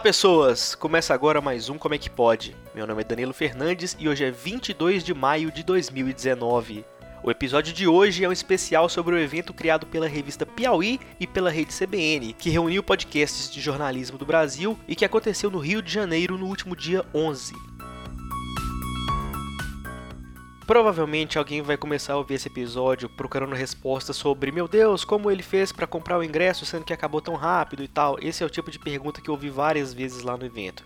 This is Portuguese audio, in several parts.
Olá pessoas, começa agora mais um Como é que pode. Meu nome é Danilo Fernandes e hoje é 22 de maio de 2019. O episódio de hoje é um especial sobre o evento criado pela revista Piauí e pela rede CBN, que reuniu podcasts de jornalismo do Brasil e que aconteceu no Rio de Janeiro no último dia 11. Provavelmente alguém vai começar a ouvir esse episódio procurando respostas sobre, meu Deus, como ele fez para comprar o ingresso sendo que acabou tão rápido e tal. Esse é o tipo de pergunta que eu ouvi várias vezes lá no evento.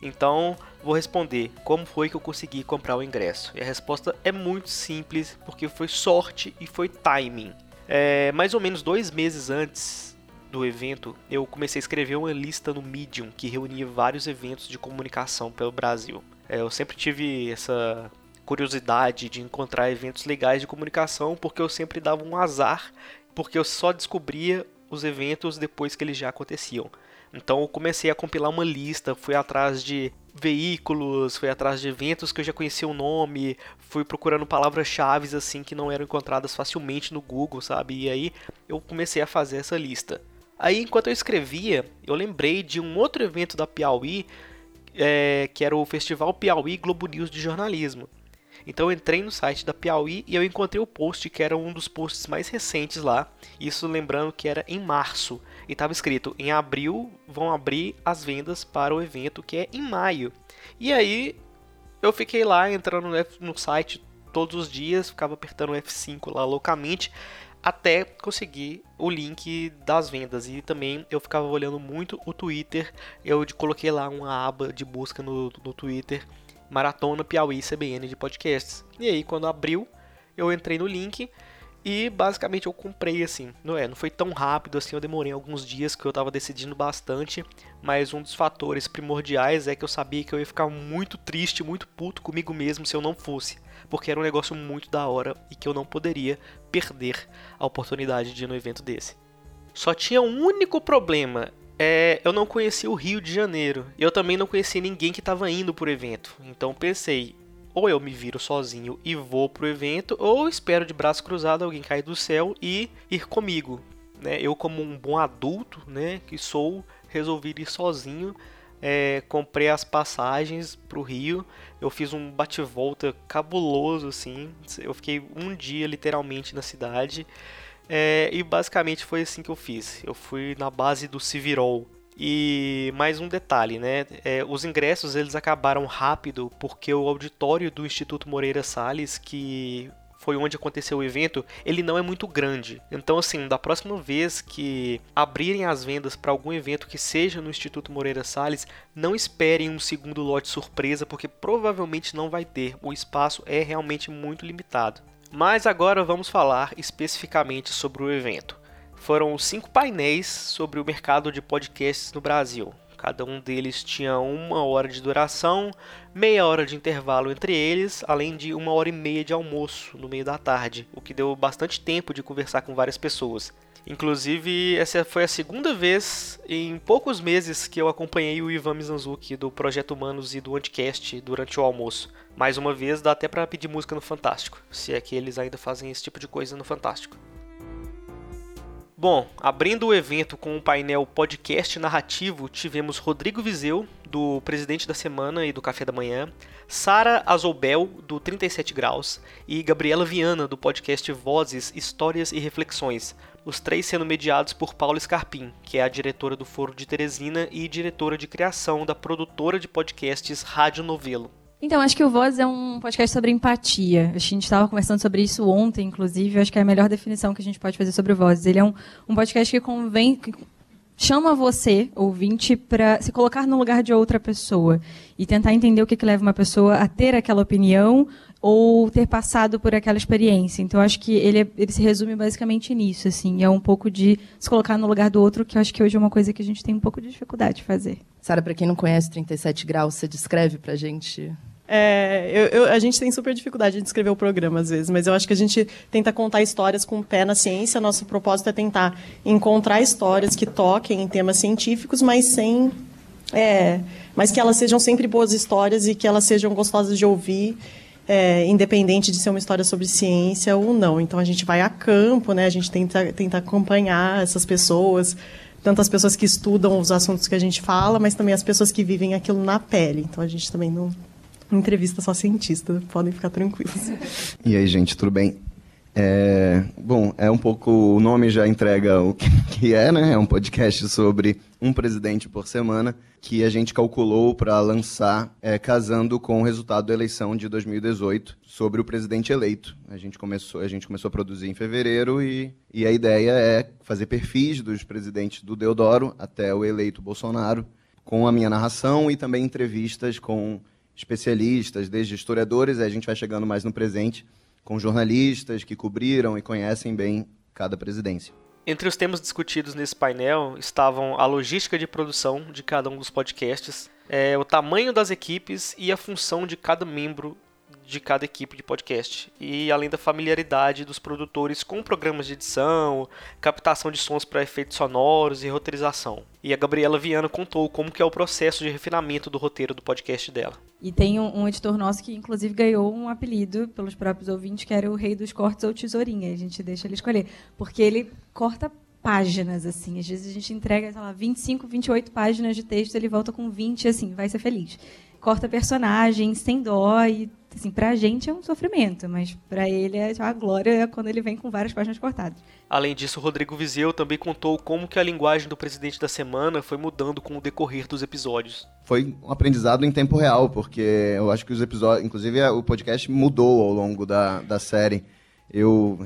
Então, vou responder como foi que eu consegui comprar o ingresso. E a resposta é muito simples, porque foi sorte e foi timing. É, mais ou menos dois meses antes do evento, eu comecei a escrever uma lista no Medium que reunia vários eventos de comunicação pelo Brasil. É, eu sempre tive essa curiosidade de encontrar eventos legais de comunicação, porque eu sempre dava um azar, porque eu só descobria os eventos depois que eles já aconteciam. Então eu comecei a compilar uma lista, fui atrás de veículos, fui atrás de eventos que eu já conhecia o nome, fui procurando palavras-chave assim que não eram encontradas facilmente no Google, sabe? E aí eu comecei a fazer essa lista. Aí enquanto eu escrevia, eu lembrei de um outro evento da Piauí, é, que era o Festival Piauí Globo News de Jornalismo. Então eu entrei no site da Piauí e eu encontrei o post que era um dos posts mais recentes lá. Isso lembrando que era em março. E estava escrito: em abril vão abrir as vendas para o evento que é em maio. E aí eu fiquei lá entrando no site todos os dias, ficava apertando o F5 lá loucamente até conseguir o link das vendas e também eu ficava olhando muito o Twitter. Eu coloquei lá uma aba de busca no, no Twitter Maratona Piauí CBN de podcasts. E aí, quando abriu, eu entrei no link e basicamente eu comprei assim. Não é, não foi tão rápido assim, eu demorei alguns dias que eu estava decidindo bastante, mas um dos fatores primordiais é que eu sabia que eu ia ficar muito triste, muito puto comigo mesmo se eu não fosse, porque era um negócio muito da hora e que eu não poderia perder a oportunidade de ir no evento desse. Só tinha um único problema, é, eu não conhecia o Rio de Janeiro. Eu também não conhecia ninguém que estava indo pro evento. Então pensei, ou eu me viro sozinho e vou pro evento, ou espero de braço cruzado alguém cair do céu e ir comigo. Né? Eu, como um bom adulto, né, que sou, resolvi ir sozinho. É, comprei as passagens pro Rio. Eu fiz um bate-volta cabuloso, assim. Eu fiquei um dia literalmente na cidade. É, e basicamente foi assim que eu fiz. Eu fui na base do Civirol. E mais um detalhe, né? É, os ingressos eles acabaram rápido porque o auditório do Instituto Moreira Salles, que foi onde aconteceu o evento, ele não é muito grande. Então, assim, da próxima vez que abrirem as vendas para algum evento que seja no Instituto Moreira Salles, não esperem um segundo lote surpresa, porque provavelmente não vai ter. O espaço é realmente muito limitado. Mas agora vamos falar especificamente sobre o evento. Foram cinco painéis sobre o mercado de podcasts no Brasil. Cada um deles tinha uma hora de duração, meia hora de intervalo entre eles, além de uma hora e meia de almoço no meio da tarde, o que deu bastante tempo de conversar com várias pessoas. Inclusive, essa foi a segunda vez em poucos meses que eu acompanhei o Ivan Mizanzuki do Projeto Humanos e do Anticast durante o almoço. Mais uma vez, dá até para pedir música no Fantástico, se é que eles ainda fazem esse tipo de coisa no Fantástico. Bom, abrindo o evento com um painel podcast narrativo, tivemos Rodrigo Vizeu, do Presidente da Semana e do Café da Manhã, Sara Azobel, do 37 Graus, e Gabriela Viana, do podcast Vozes, Histórias e Reflexões, os três sendo mediados por Paula Scarpim, que é a diretora do Foro de Teresina e diretora de criação da produtora de podcasts Rádio Novelo. Então, acho que o Voz é um podcast sobre empatia. A gente estava conversando sobre isso ontem, inclusive. Acho que é a melhor definição que a gente pode fazer sobre o Voz. Ele é um, um podcast que convém, que chama você, ouvinte, para se colocar no lugar de outra pessoa e tentar entender o que, que leva uma pessoa a ter aquela opinião ou ter passado por aquela experiência. Então, acho que ele, é, ele se resume basicamente nisso. Assim, é um pouco de se colocar no lugar do outro, que eu acho que hoje é uma coisa que a gente tem um pouco de dificuldade de fazer. Sara, para quem não conhece 37 graus, você descreve para a gente é, eu, eu, a gente tem super dificuldade de descrever o programa às vezes, mas eu acho que a gente tenta contar histórias com o pé na ciência. Nosso propósito é tentar encontrar histórias que toquem em temas científicos, mas sem, é, mas que elas sejam sempre boas histórias e que elas sejam gostosas de ouvir, é, independente de ser uma história sobre ciência ou não. Então a gente vai a campo, né? A gente tenta, tenta acompanhar essas pessoas tanto as pessoas que estudam os assuntos que a gente fala, mas também as pessoas que vivem aquilo na pele. Então a gente também não entrevista só cientista, podem ficar tranquilos. E aí, gente, tudo bem? É, bom, é um pouco. O nome já entrega o que é, né? É um podcast sobre um presidente por semana que a gente calculou para lançar é, casando com o resultado da eleição de 2018 sobre o presidente eleito. A gente começou, a gente começou a produzir em fevereiro e, e a ideia é fazer perfis dos presidentes do Deodoro até o eleito Bolsonaro, com a minha narração e também entrevistas com especialistas, desde historiadores, a gente vai chegando mais no presente com jornalistas que cobriram e conhecem bem cada presidência. Entre os temas discutidos nesse painel estavam a logística de produção de cada um dos podcasts, é, o tamanho das equipes e a função de cada membro de cada equipe de podcast. E além da familiaridade dos produtores com programas de edição, captação de sons para efeitos sonoros e roteirização. E a Gabriela Viana contou como que é o processo de refinamento do roteiro do podcast dela. E tem um, um, editor nosso que, inclusive, ganhou um apelido pelos próprios ouvintes, que era o rei dos cortes ou tesourinha. A gente deixa ele escolher. Porque ele corta páginas, assim. Às vezes a gente entrega, sei lá, 25, 28 páginas de texto, ele volta com 20, assim, vai ser feliz. Corta personagens sem dó e assim, pra gente é um sofrimento, mas para ele é a glória quando ele vem com várias páginas cortadas. Além disso, Rodrigo Vizeu também contou como que a linguagem do presidente da semana foi mudando com o decorrer dos episódios. Foi um aprendizado em tempo real, porque eu acho que os episódios, inclusive o podcast mudou ao longo da, da série. Eu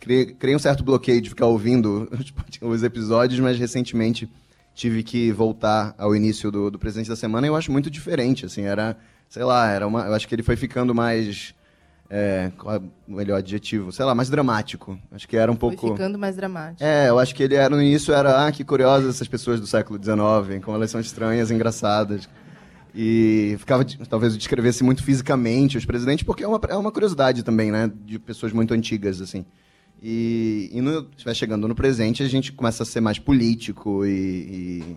criei, criei um certo bloqueio de ficar ouvindo os episódios, mas recentemente tive que voltar ao início do, do Presidente da Semana eu acho muito diferente, assim, era sei lá, era uma, eu acho que ele foi ficando mais é, qual é o melhor adjetivo? Sei lá, mais dramático. Acho que era um pouco. Foi ficando mais dramático. É, eu acho que ele era no início era, ah, que curiosas essas pessoas do século XIX, como elas são estranhas, engraçadas. E ficava, talvez eu descrevesse muito fisicamente os presidentes, porque é uma, é uma curiosidade também, né, de pessoas muito antigas, assim. E, e no, vai chegando no presente, a gente começa a ser mais político e, e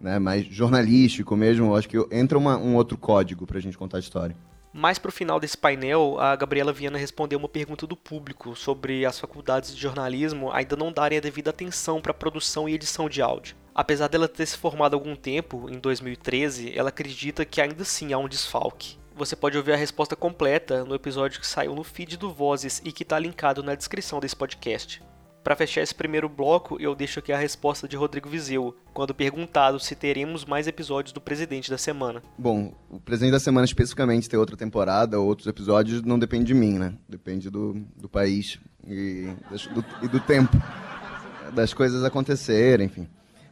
né, mais jornalístico mesmo. Acho que entra uma, um outro código para a gente contar a história. Mais para o final desse painel, a Gabriela Viana respondeu uma pergunta do público sobre as faculdades de jornalismo ainda não darem a devida atenção para a produção e edição de áudio. Apesar dela ter se formado há algum tempo, em 2013, ela acredita que ainda assim há um desfalque. Você pode ouvir a resposta completa no episódio que saiu no feed do Vozes e que está linkado na descrição desse podcast. Para fechar esse primeiro bloco, eu deixo aqui a resposta de Rodrigo Vizeu, quando perguntado se teremos mais episódios do Presidente da Semana. Bom, o Presidente da Semana especificamente ter outra temporada ou outros episódios não depende de mim, né? Depende do, do país e do, e do tempo das coisas acontecerem, enfim.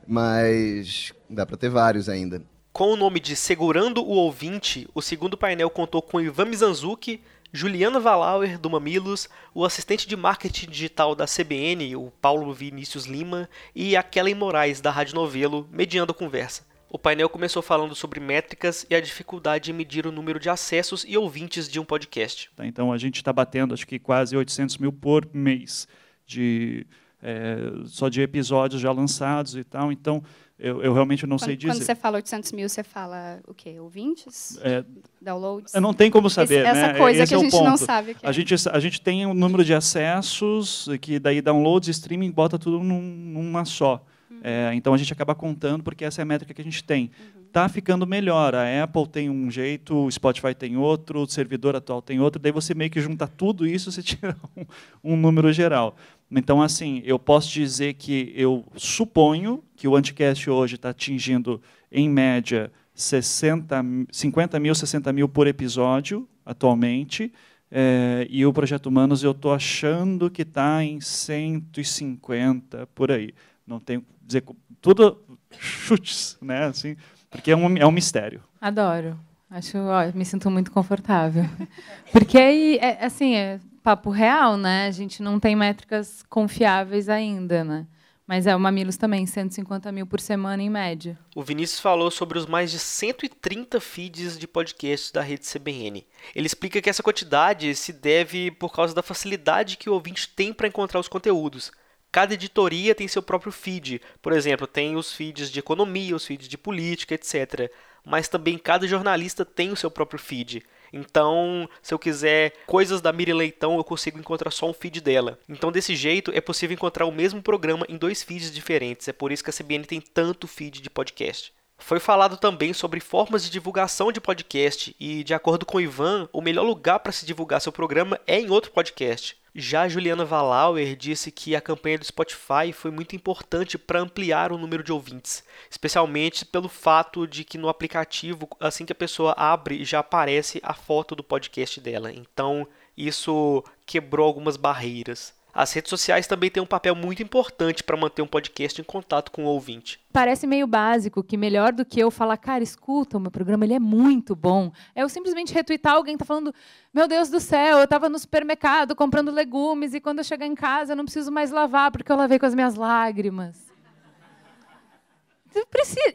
Mas dá para ter vários ainda. Com o nome de Segurando o Ouvinte, o segundo painel contou com Ivan Mizanzuki, Juliana Valauer, do Mamilos, o assistente de marketing digital da CBN, o Paulo Vinícius Lima, e a Kellen Moraes, da Rádio Novelo, mediando a conversa. O painel começou falando sobre métricas e a dificuldade em medir o número de acessos e ouvintes de um podcast. Tá, então a gente está batendo, acho que quase 800 mil por mês, de, é, só de episódios já lançados e tal. Então eu, eu realmente não quando, sei dizer. Quando você fala 800 mil, você fala o quê? Ouvintes? É, Downloads? Não tem como saber, Esse, né? Essa coisa Esse que é a gente ponto. não sabe. a, é. gente, a gente tem um número de acessos, que daí downloads, streaming, bota tudo num, numa só. Uhum. É, então a gente acaba contando porque essa é a métrica que a gente tem. Uhum. Tá ficando melhor. A Apple tem um jeito, o Spotify tem outro, o servidor atual tem outro. Daí você meio que junta tudo isso, você tira um, um número geral. Então, assim, eu posso dizer que eu suponho que o Anticast hoje está atingindo, em média, 60, 50 mil, 60 mil por episódio, atualmente. É, e o Projeto Humanos eu estou achando que está em 150 por aí. Não tenho dizer tudo chutes, né? Assim, porque é um, é um mistério. Adoro. Acho, ó, me sinto muito confortável. Porque aí, é, assim, é, papo real, né? A gente não tem métricas confiáveis ainda, né? Mas é o Mamilos também, 150 mil por semana em média. O Vinícius falou sobre os mais de 130 feeds de podcasts da rede CBN. Ele explica que essa quantidade se deve por causa da facilidade que o ouvinte tem para encontrar os conteúdos. Cada editoria tem seu próprio feed. Por exemplo, tem os feeds de economia, os feeds de política, etc. Mas também cada jornalista tem o seu próprio feed. Então, se eu quiser coisas da Miri Leitão, eu consigo encontrar só um feed dela. Então, desse jeito, é possível encontrar o mesmo programa em dois feeds diferentes. É por isso que a CBN tem tanto feed de podcast. Foi falado também sobre formas de divulgação de podcast e, de acordo com o Ivan, o melhor lugar para se divulgar seu programa é em outro podcast. Já a Juliana Valauer disse que a campanha do Spotify foi muito importante para ampliar o número de ouvintes, especialmente pelo fato de que no aplicativo, assim que a pessoa abre, já aparece a foto do podcast dela. Então, isso quebrou algumas barreiras. As redes sociais também têm um papel muito importante para manter um podcast em contato com o ouvinte. Parece meio básico que melhor do que eu falar, cara, escuta, o meu programa ele é muito bom. É eu simplesmente retweetar alguém que tá falando, meu Deus do céu, eu estava no supermercado comprando legumes e quando eu chegar em casa eu não preciso mais lavar porque eu lavei com as minhas lágrimas.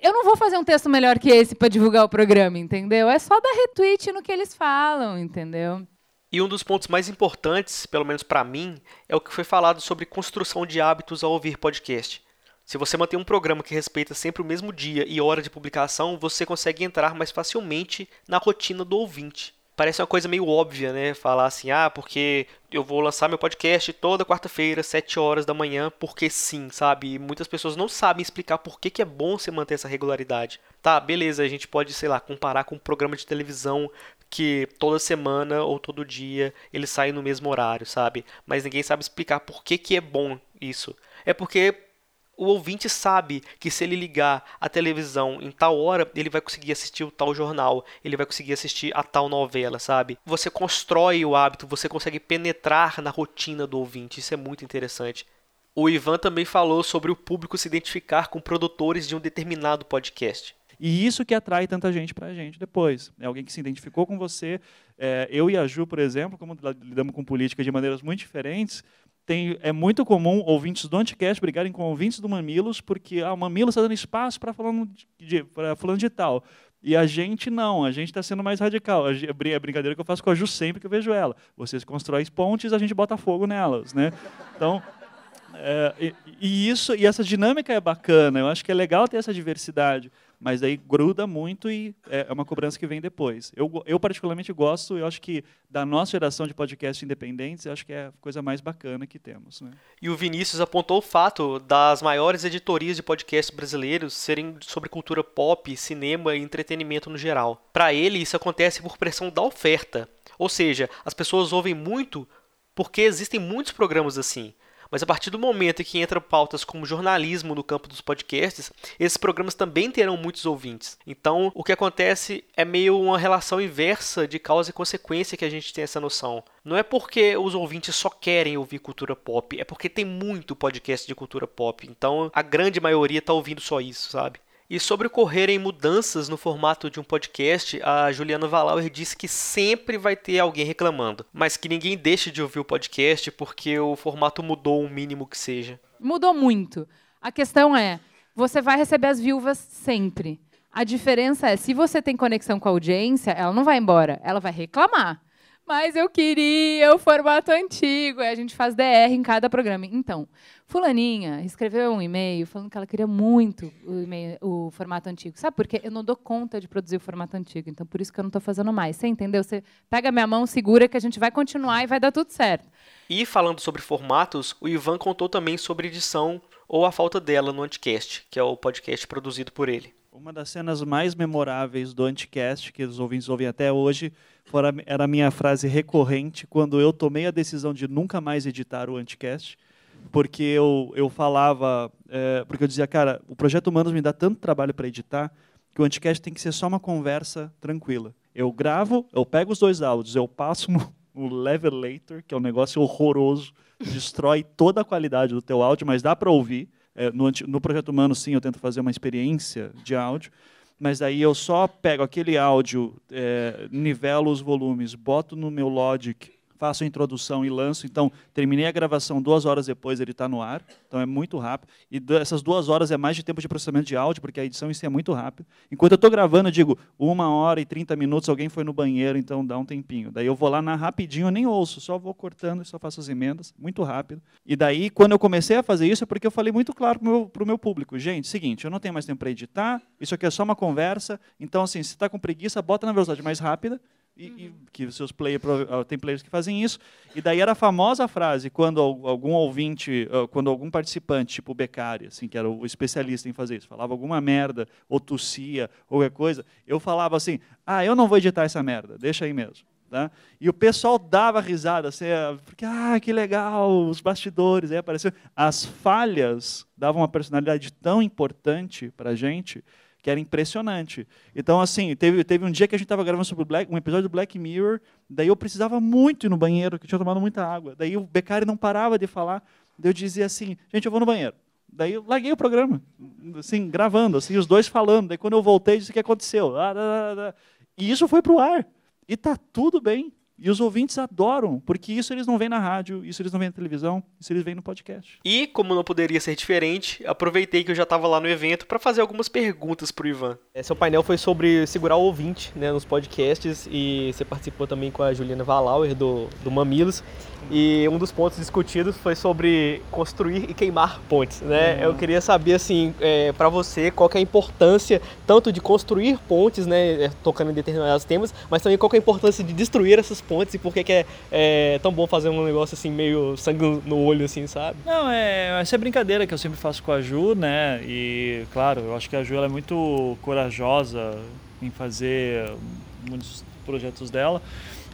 Eu, não vou fazer um texto melhor que esse para divulgar o programa, entendeu? É só dar retweet no que eles falam, entendeu? E um dos pontos mais importantes, pelo menos para mim, é o que foi falado sobre construção de hábitos ao ouvir podcast. Se você mantém um programa que respeita sempre o mesmo dia e hora de publicação, você consegue entrar mais facilmente na rotina do ouvinte. Parece uma coisa meio óbvia, né? Falar assim, ah, porque eu vou lançar meu podcast toda quarta-feira, 7 horas da manhã, porque sim, sabe? E muitas pessoas não sabem explicar por que, que é bom você manter essa regularidade. Tá, beleza, a gente pode, sei lá, comparar com um programa de televisão que toda semana ou todo dia ele sai no mesmo horário, sabe? Mas ninguém sabe explicar por que, que é bom isso. É porque o ouvinte sabe que se ele ligar a televisão em tal hora, ele vai conseguir assistir o tal jornal, ele vai conseguir assistir a tal novela, sabe? Você constrói o hábito, você consegue penetrar na rotina do ouvinte, isso é muito interessante. O Ivan também falou sobre o público se identificar com produtores de um determinado podcast. E isso que atrai tanta gente para a gente depois. É alguém que se identificou com você. É, eu e a Ju, por exemplo, como lidamos com política de maneiras muito diferentes, tem, é muito comum ouvintes do Anticast brigarem com ouvintes do Mamilos, porque ah, o Mamilos está dando espaço para falando de, falando de tal. E a gente não, a gente está sendo mais radical. A, a brincadeira que eu faço com a Ju sempre que eu vejo ela. Vocês constroem pontes, a gente bota fogo nelas. Né? Então, é, e, e, isso e essa dinâmica é bacana. Eu acho que é legal ter essa diversidade mas aí gruda muito e é, é uma cobrança que vem depois. Eu, eu particularmente gosto, eu acho que da nossa geração de podcasts independentes, eu acho que é a coisa mais bacana que temos. Né? E o Vinícius apontou o fato das maiores editorias de podcasts brasileiros serem sobre cultura pop, cinema e entretenimento no geral. Para ele, isso acontece por pressão da oferta. Ou seja, as pessoas ouvem muito porque existem muitos programas assim. Mas a partir do momento em que entram pautas como jornalismo no campo dos podcasts, esses programas também terão muitos ouvintes. Então, o que acontece é meio uma relação inversa de causa e consequência que a gente tem essa noção. Não é porque os ouvintes só querem ouvir cultura pop, é porque tem muito podcast de cultura pop. Então, a grande maioria está ouvindo só isso, sabe? E sobre ocorrerem mudanças no formato de um podcast, a Juliana Valauer disse que sempre vai ter alguém reclamando, mas que ninguém deixe de ouvir o podcast porque o formato mudou o mínimo que seja. Mudou muito. A questão é, você vai receber as viúvas sempre. A diferença é, se você tem conexão com a audiência, ela não vai embora, ela vai reclamar. Mas eu queria o formato antigo. E a gente faz DR em cada programa. Então, Fulaninha escreveu um e-mail falando que ela queria muito o, o, formato antigo. Sabe por quê? Eu não dou conta de produzir o formato antigo. Então, por isso que eu não estou fazendo mais. Você entendeu? Você pega minha mão, segura que a gente vai continuar e vai dar tudo certo. E falando sobre formatos, o Ivan contou também sobre edição ou a falta dela no Anticast, que é o podcast produzido por ele. Uma das cenas mais memoráveis do Anticast, que os ouvintes ouvem até hoje, era a minha frase recorrente quando eu tomei a decisão de nunca mais editar o Anticast, porque eu, eu falava, é, porque eu dizia, cara, o Projeto Humanos me dá tanto trabalho para editar que o Anticast tem que ser só uma conversa tranquila. Eu gravo, eu pego os dois áudios, eu passo no, no Levelator, que é um negócio horroroso, destrói toda a qualidade do teu áudio, mas dá para ouvir. É, no, no Projeto Humano, sim, eu tento fazer uma experiência de áudio mas aí eu só pego aquele áudio, é, nivelo os volumes, boto no meu Logic faço a introdução e lanço. Então, terminei a gravação duas horas depois, ele está no ar. Então, é muito rápido. E essas duas horas é mais de tempo de processamento de áudio, porque a edição em si é muito rápida. Enquanto eu estou gravando, eu digo uma hora e 30 minutos, alguém foi no banheiro, então dá um tempinho. Daí eu vou lá na rapidinho, eu nem ouço, só vou cortando e só faço as emendas, muito rápido. E daí, quando eu comecei a fazer isso, é porque eu falei muito claro para o meu, meu público. Gente, seguinte, eu não tenho mais tempo para editar, isso aqui é só uma conversa. Então, assim, se está com preguiça, bota na velocidade mais rápida E, uhum. e que seus players ah, tem players que fazem isso. E daí era a famosa frase quando algum ouvinte, ah, quando algum participante, tipo o Beccari, assim, que era o especialista em fazer isso, falava alguma merda ou tossia ou qualquer coisa, eu falava assim: "Ah, eu não vou editar essa merda, deixa aí mesmo". Tá? E o pessoal dava risada, assim, ah, porque, ah, que legal, os bastidores, aí apareceu. As falhas davam uma personalidade tão importante para a gente que era impressionante. Então, assim, teve, teve um dia que a gente estava gravando sobre Black, um episódio do Black Mirror, daí eu precisava muito ir no banheiro, que tinha tomado muita água. Daí o Beccari não parava de falar, daí eu dizia assim, gente, eu vou no banheiro. Daí eu larguei o programa, assim, gravando, assim, os dois falando. Daí quando eu voltei, disse o que aconteceu. E isso foi para o ar. E tá tudo bem. E os ouvintes adoram, porque isso eles não veem na rádio, isso eles não veem na televisão, isso eles veem no podcast. E, como não poderia ser diferente, aproveitei que eu já estava lá no evento para fazer algumas perguntas pro Ivan. É, seu painel foi sobre segurar o ouvinte né, nos podcasts e você participou também com a Juliana Valauer do, do Mamilos. E um dos pontos discutidos foi sobre construir e queimar pontes, né? Uhum. Eu queria saber, assim, é, para você, qual é a importância tanto de construir pontes, né, é, tocando em determinados temas, mas também qual é a importância de destruir essas pontes e por que, que é, é, tão bom fazer um negócio assim, meio sangue no olho, assim, sabe? Não, é, essa é brincadeira que eu sempre faço com a Ju, né? E, claro, eu acho que a Ju é muito corajosa em fazer muitos projetos dela.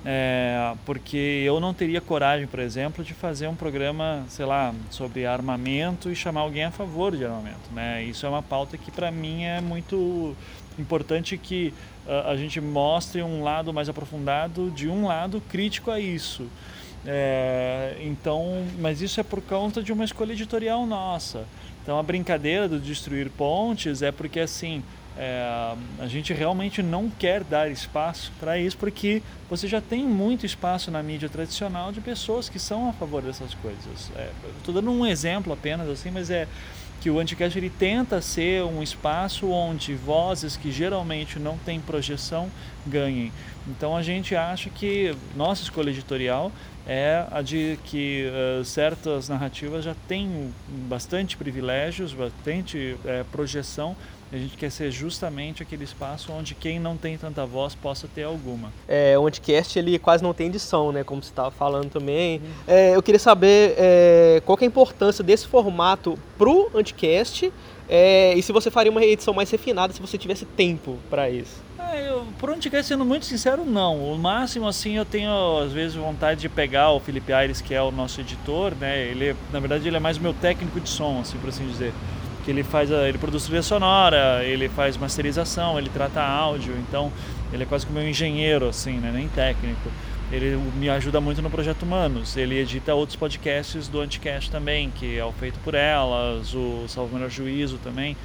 É, porque eu não teria coragem, por exemplo, de fazer um programa, sei lá, sobre armamento e chamar alguém a favor de armamento. Né? Isso é uma pauta que para mim é muito importante que uh, a gente mostre um lado mais aprofundado de um lado crítico a isso. É, então, mas isso é por conta de uma escolha editorial nossa. Então a brincadeira do destruir pontes é porque assim é, a gente realmente não quer dar espaço para isso, porque você já tem muito espaço na mídia tradicional de pessoas que são a favor dessas coisas. É, Estou dando um exemplo apenas assim, mas é que o Anticast ele tenta ser um espaço onde vozes que geralmente não têm projeção ganhem. Então a gente acha que nossa escolha editorial é a de que uh, certas narrativas já têm bastante privilégios, bastante uh, projeção a gente quer ser justamente aquele espaço onde quem não tem tanta voz possa ter alguma. É, o Anticast ele quase não tem edição, né? Como você estava falando também. Uhum. É, eu queria saber é, qual é a importância desse formato pro Anticast é, e se você faria uma edição mais refinada se você tivesse tempo para isso. É, eu, por Anticast, sendo muito sincero, não. O máximo, assim, eu tenho às vezes vontade de pegar o Felipe Aires, que é o nosso editor, né? Ele, na verdade, ele é mais meu técnico de som, assim, por assim dizer que ele faz, a, ele produz trilha sonora, ele faz masterização, ele trata áudio, então ele é quase como um engenheiro, assim, né? nem técnico. Ele me ajuda muito no Projeto Humanos. Ele edita outros podcasts do Anticast também, que é o Feito por Elas, o Salvo Melhor Juízo também.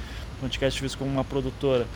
O Anticast fiz como uma produtora.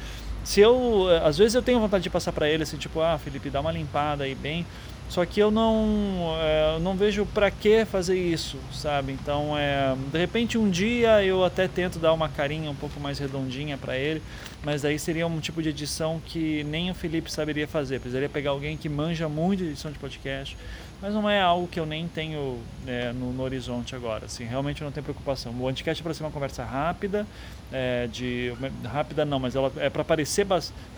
Se eu, às vezes eu tenho vontade de passar para ele assim, tipo, ah, Felipe, dá uma limpada aí bem só que eu não, é, não vejo para que fazer isso, sabe? Então, é, de repente, um dia eu até tento dar uma carinha um pouco mais redondinha para ele, mas aí seria um tipo de edição que nem o Felipe saberia fazer. Precisaria pegar alguém que manja muito de edição de podcast, mas não é algo que eu nem tenho é, no, no, horizonte agora. Assim, realmente não tenho preocupação. O Anticast é para ser uma conversa rápida, é, de rápida não, mas ela é para parecer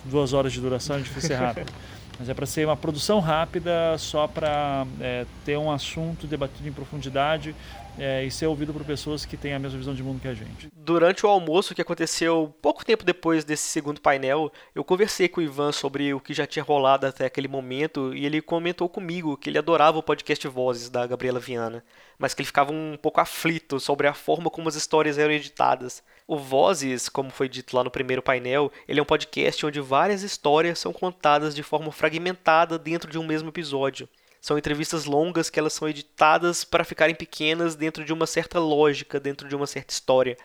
duas horas de duração, é difícil ser rápido. Mas é para ser uma produção rápida, só para é, ter um assunto debatido em profundidade é, e ser ouvido por pessoas que têm a mesma visão de mundo que a gente. Durante o almoço que aconteceu pouco tempo depois desse segundo painel, eu conversei com o Ivan sobre o que já tinha rolado até aquele momento e ele comentou comigo que ele adorava o podcast Vozes da Gabriela Viana, mas que ele ficava um pouco aflito sobre a forma como as histórias eram editadas. O Vozes, como foi dito lá no primeiro painel, ele é um podcast onde várias histórias são contadas de forma fragmentada dentro de um mesmo episódio. São entrevistas longas que elas são editadas para ficarem pequenas dentro de uma certa lógica, dentro de uma certa história.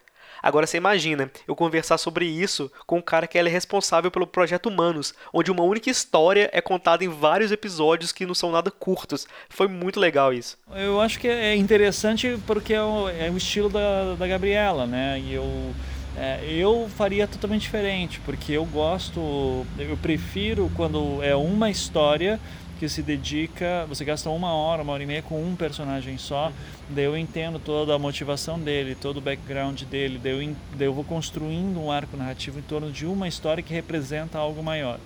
Agora você imagina eu conversar sobre isso com o cara que é responsável pelo projeto Humanos, onde uma única história é contada em vários episódios que não são nada curtos. Foi muito legal isso. Eu acho que é interessante porque é o, é o estilo da, da Gabriela, né? E eu. É, eu faria totalmente diferente, porque eu gosto, eu prefiro quando é uma história que se dedica, você gasta uma hora, uma hora e meia com um personagem só, daí eu entendo toda a motivação dele, todo o background dele, daí eu, daí eu vou construindo um arco narrativo em torno de uma história que representa algo maior.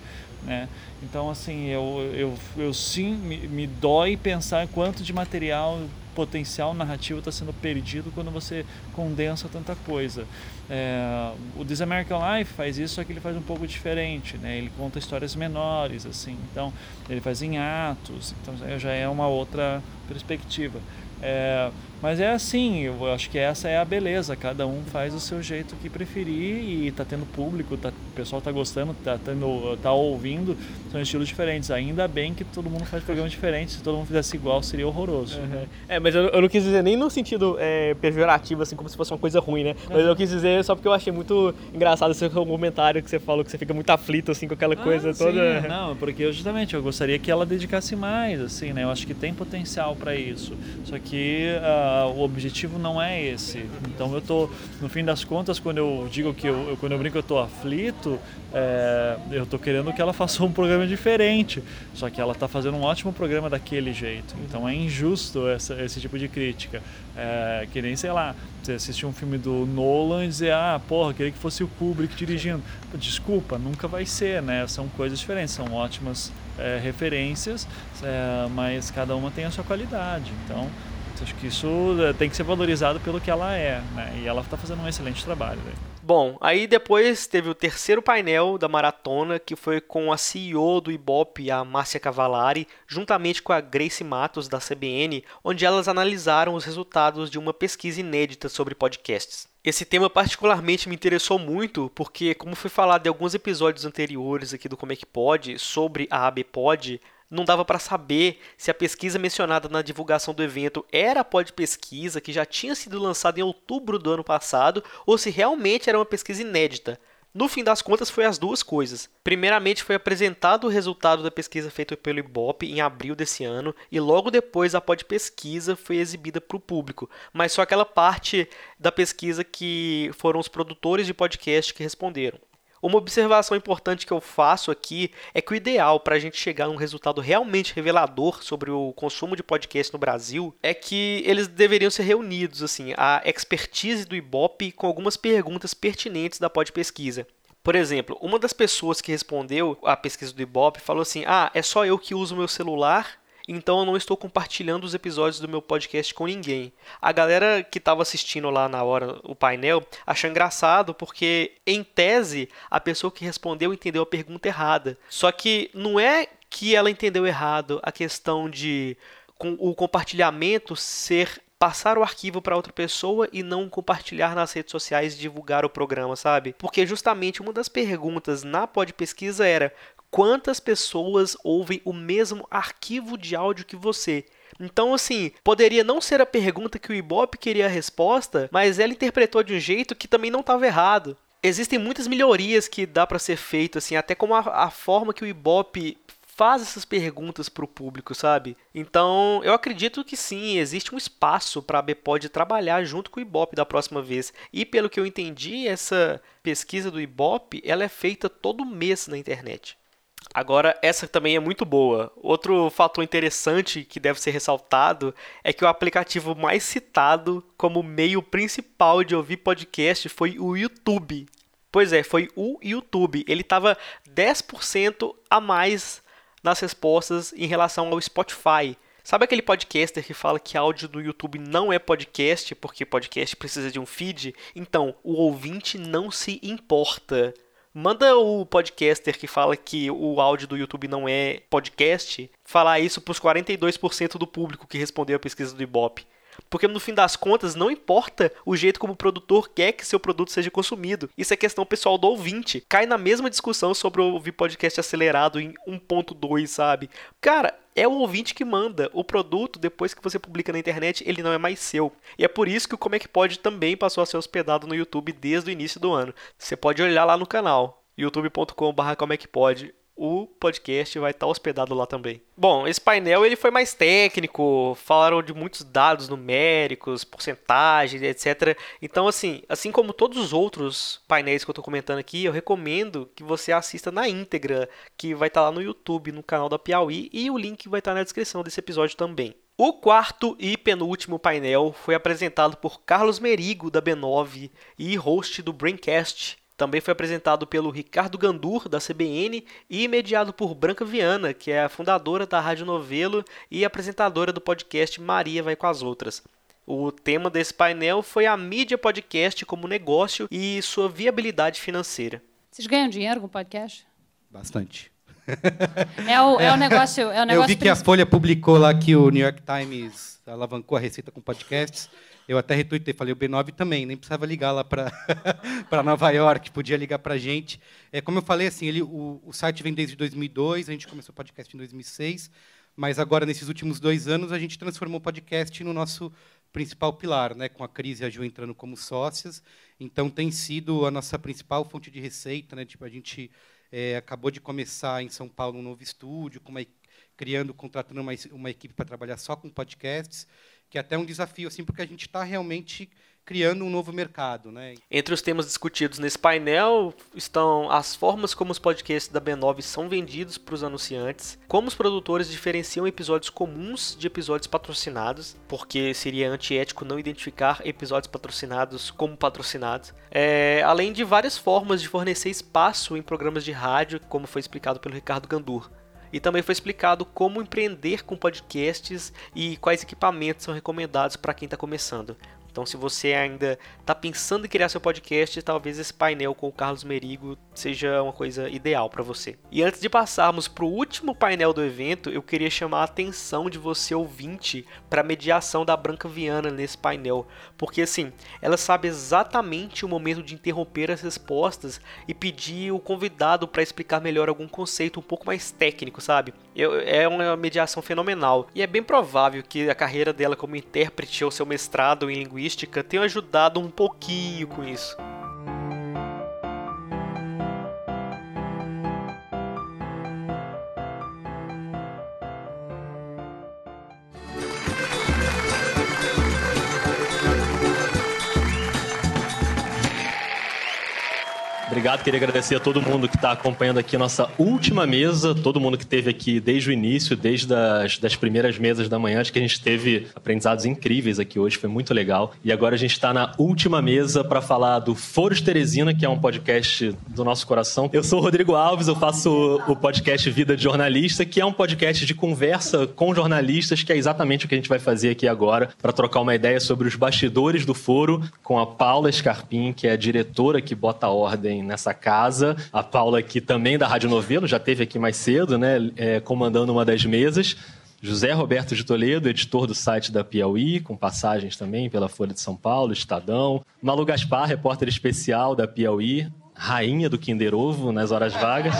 Né? Então, assim, eu, eu, eu sim me, me dói pensar quanto de material potencial narrativo está sendo perdido quando você condensa tanta coisa. É, o This American Life faz isso, só que ele faz um pouco diferente, né? Ele conta histórias menores, assim. Então, ele faz em atos, então já é uma outra perspectiva. É, mas é assim, eu acho que essa é a beleza, cada um faz o seu jeito que preferir e está tendo público, tá, o pessoal está gostando, está tendo, tá ouvindo, são estilos diferentes. Ainda bem que todo mundo faz programas diferentes, se todo mundo fizesse igual seria horroroso. Uhum. É, mas eu, eu, não quis dizer nem no sentido é, pejorativo, assim, como se fosse uma coisa ruim, né? Mas eu quis dizer só porque eu achei muito engraçado esse comentário que você falou, que você fica muito aflito, assim, com aquela ah, coisa sim, toda. Não, porque eu, justamente eu gostaria que ela dedicasse mais, assim, né? Eu acho que tem potencial para isso. Só que uh, o objetivo não é esse. Então eu tô, no fim das contas, quando eu digo que eu, quando eu brinco eu tô aflito, é, eu tô querendo que ela faça um programa diferente. Só que ela tá fazendo um ótimo programa daquele jeito. Então é injusto essa, esse tipo de crítica. É, que nem, sei lá, você assistir um filme do Nolan e dizer, ah, porra, queria que fosse o Kubrick dirigindo. Desculpa, nunca vai ser, né? São coisas diferentes, são ótimas é, referências, é, mas cada uma tem a sua qualidade. Então, Acho que isso é, tem que ser valorizado pelo que ela é, né? E ela está fazendo um excelente trabalho. Né? Bom, aí depois teve o terceiro painel da maratona, que foi com a CEO do Ibope, a Márcia Cavalari, juntamente com a Grace Matos, da CBN, onde elas analisaram os resultados de uma pesquisa inédita sobre podcasts. Esse tema particularmente me interessou muito, porque, como foi falado em alguns episódios anteriores aqui do Como é que Pode, sobre a ABPod, não dava para saber se a pesquisa mencionada na divulgação do evento era a pod pesquisa que já tinha sido lançada em outubro do ano passado ou se realmente era uma pesquisa inédita. No fim das contas, foi as duas coisas. Primeiramente, foi apresentado o resultado da pesquisa feita pelo Ibope em abril desse ano, e logo depois a pod pesquisa foi exibida para o público, mas só aquela parte da pesquisa que foram os produtores de podcast que responderam. Uma observação importante que eu faço aqui é que o ideal para a gente chegar a um resultado realmente revelador sobre o consumo de podcast no Brasil é que eles deveriam ser reunidos, assim, a expertise do Ibope com algumas perguntas pertinentes da pod pesquisa. Por exemplo, uma das pessoas que respondeu à pesquisa do Ibope falou assim: Ah, é só eu que uso meu celular então eu não estou compartilhando os episódios do meu podcast com ninguém. A galera que estava assistindo lá na hora o painel achou engraçado porque, em tese, a pessoa que respondeu entendeu a pergunta errada. Só que não é que ela entendeu errado a questão de o compartilhamento ser passar o arquivo para outra pessoa e não compartilhar nas redes sociais e divulgar o programa, sabe? Porque justamente uma das perguntas na pod pesquisa era quantas pessoas ouvem o mesmo arquivo de áudio que você. Então, assim, poderia não ser a pergunta que o Ibope queria a resposta, mas ela interpretou de um jeito que também não estava errado. Existem muitas melhorias que dá para ser feito, assim, até como a, a forma que o Ibope faz essas perguntas para o público, sabe? Então, eu acredito que sim, existe um espaço para a Bpod trabalhar junto com o Ibope da próxima vez. E pelo que eu entendi, essa pesquisa do Ibope, ela é feita todo mês na internet. Agora, essa também é muito boa. Outro fator interessante que deve ser ressaltado é que o aplicativo mais citado como meio principal de ouvir podcast foi o YouTube. Pois é, foi o YouTube. Ele estava 10% a mais nas respostas em relação ao Spotify. Sabe aquele podcaster que fala que áudio do YouTube não é podcast porque podcast precisa de um feed? Então, o ouvinte não se importa. Manda o podcaster que fala que o áudio do YouTube não é podcast falar isso para os 42% do público que respondeu a pesquisa do Ibope. Porque no fim das contas, não importa o jeito como o produtor quer que seu produto seja consumido. Isso é questão pessoal do ouvinte. Cai na mesma discussão sobre ouvir podcast acelerado em 1.2, sabe? Cara, é o ouvinte que manda. O produto, depois que você publica na internet, ele não é mais seu. E é por isso que o Como é que pode também passou a ser hospedado no YouTube desde o início do ano. Você pode olhar lá no canal youtube.com.br como é que pode o podcast vai estar hospedado lá também. Bom, esse painel ele foi mais técnico, falaram de muitos dados numéricos, porcentagens, etc. Então, assim, assim como todos os outros painéis que eu estou comentando aqui, eu recomendo que você assista na íntegra, que vai estar lá no YouTube, no canal da Piauí, e o link vai estar na descrição desse episódio também. O quarto e penúltimo painel foi apresentado por Carlos Merigo, da B9, e host do Braincast, Também foi apresentado pelo Ricardo Gandur, da CBN, e mediado por Branca Viana, que é a fundadora da Rádio Novelo e apresentadora do podcast Maria Vai com as Outras. O tema desse painel foi a mídia podcast como negócio e sua viabilidade financeira. Vocês ganham dinheiro com podcast? Bastante. É o, é o negócio. É o negócio Eu vi que a Folha publicou lá que o New York Times alavancou a receita com podcasts. Eu até retuitei, falei o B9 também, nem precisava ligar lá para Nova York, podia ligar para a gente. É, como eu falei, assim, ele, o, o site vem desde 2002, a gente começou o podcast em 2006, mas agora, nesses últimos dois anos, a gente transformou o podcast no nosso principal pilar, né, com a Cris e a Ju entrando como sócias. Então, tem sido a nossa principal fonte de receita. Né, tipo, a gente é, acabou de começar em São Paulo um novo estúdio, uma, criando, contratando uma, uma equipe para trabalhar só com podcasts que é até um desafio, assim, porque a gente está realmente criando um novo mercado. Né? Entre os temas discutidos nesse painel estão as formas como os podcasts da B9 são vendidos para os anunciantes, como os produtores diferenciam episódios comuns de episódios patrocinados, porque seria antiético não identificar episódios patrocinados como patrocinados, é, além de várias formas de fornecer espaço em programas de rádio, como foi explicado pelo Ricardo Gandur. E também foi explicado como empreender com podcasts e quais equipamentos são recomendados para quem está começando. Então, se você ainda está pensando em criar seu podcast, talvez esse painel com o Carlos Merigo seja uma coisa ideal para você. E antes de passarmos para o último painel do evento, eu queria chamar a atenção de você ouvinte para a mediação da Branca Viana nesse painel, porque assim, ela sabe exatamente o momento de interromper as respostas e pedir o convidado para explicar melhor algum conceito um pouco mais técnico, sabe? É uma mediação fenomenal e é bem provável que a carreira dela como intérprete ou seu mestrado em linguística linguística tenham ajudado um pouquinho com isso. Obrigado, queria agradecer a todo mundo que está acompanhando aqui a nossa última mesa, todo mundo que esteve aqui desde o início, desde as das primeiras mesas da manhã. Acho que a gente teve aprendizados incríveis aqui hoje, foi muito legal. E agora a gente está na última mesa para falar do Foros Teresina, que é um podcast do nosso coração. Eu sou o Rodrigo Alves, eu faço o podcast Vida de Jornalista, que é um podcast de conversa com jornalistas, que é exatamente o que a gente vai fazer aqui agora, para trocar uma ideia sobre os bastidores do foro com a Paula Scarpim, que é a diretora que bota ordem nessa casa. A Paula aqui também da Rádio Novelo, já teve aqui mais cedo, né, é, comandando uma das mesas. José Roberto de Toledo, editor do site da Piauí, com passagens também pela Folha de São Paulo, Estadão. Malu Gaspar, repórter especial da Piauí, rainha do Kinder Ovo nas horas vagas.